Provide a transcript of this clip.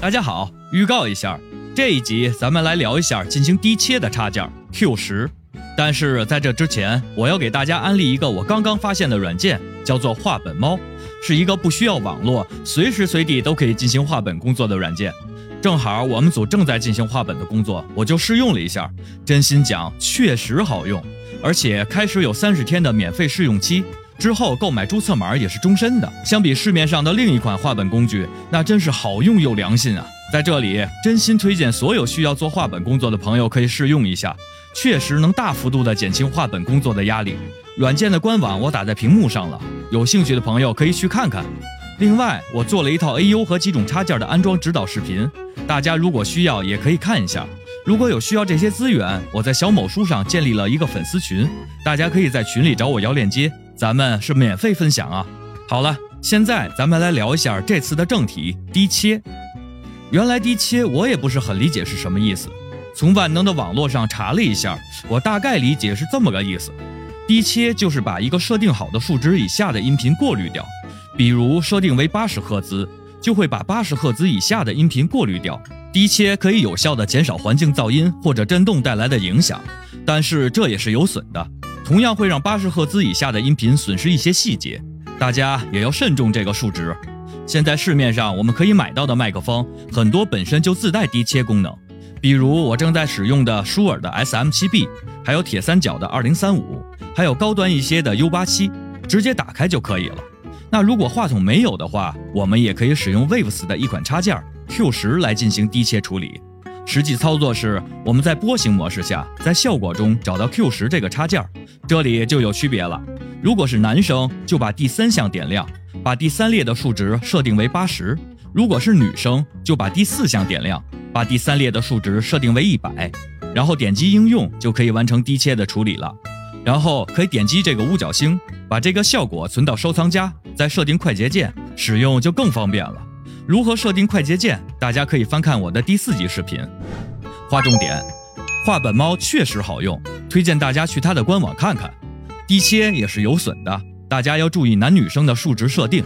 大家好，预告一下，这一集咱们来聊一下进行低切的插件 Q 十。但是在这之前，我要给大家安利一个我刚刚发现的软件，叫做画本猫，是一个不需要网络，随时随地都可以进行画本工作的软件。正好我们组正在进行画本的工作，我就试用了一下，真心讲，确实好用，而且开始有三十天的免费试用期。之后购买注册码也是终身的。相比市面上的另一款画本工具，那真是好用又良心啊！在这里真心推荐所有需要做画本工作的朋友可以试用一下，确实能大幅度的减轻画本工作的压力。软件的官网我打在屏幕上了，有兴趣的朋友可以去看看。另外，我做了一套 AU 和几种插件的安装指导视频，大家如果需要也可以看一下。如果有需要这些资源，我在小某书上建立了一个粉丝群，大家可以在群里找我要链接。咱们是免费分享啊！好了，现在咱们来聊一下这次的正题——低切。原来低切我也不是很理解是什么意思，从万能的网络上查了一下，我大概理解是这么个意思：低切就是把一个设定好的数值以下的音频过滤掉，比如设定为八十赫兹，就会把八十赫兹以下的音频过滤掉。低切可以有效的减少环境噪音或者震动带来的影响，但是这也是有损的。同样会让八十赫兹以下的音频损失一些细节，大家也要慎重这个数值。现在市面上我们可以买到的麦克风很多本身就自带低切功能，比如我正在使用的舒尔的 SM7B，还有铁三角的2035，还有高端一些的 U87，直接打开就可以了。那如果话筒没有的话，我们也可以使用 Waves 的一款插件 Q10 来进行低切处理。实际操作是，我们在波形模式下，在效果中找到 Q 十这个插件，这里就有区别了。如果是男生，就把第三项点亮，把第三列的数值设定为八十；如果是女生，就把第四项点亮，把第三列的数值设定为一百，然后点击应用就可以完成低切的处理了。然后可以点击这个五角星，把这个效果存到收藏夹，再设定快捷键，使用就更方便了。如何设定快捷键？大家可以翻看我的第四集视频。划重点，画本猫确实好用，推荐大家去它的官网看看。低切也是有损的，大家要注意男女生的数值设定。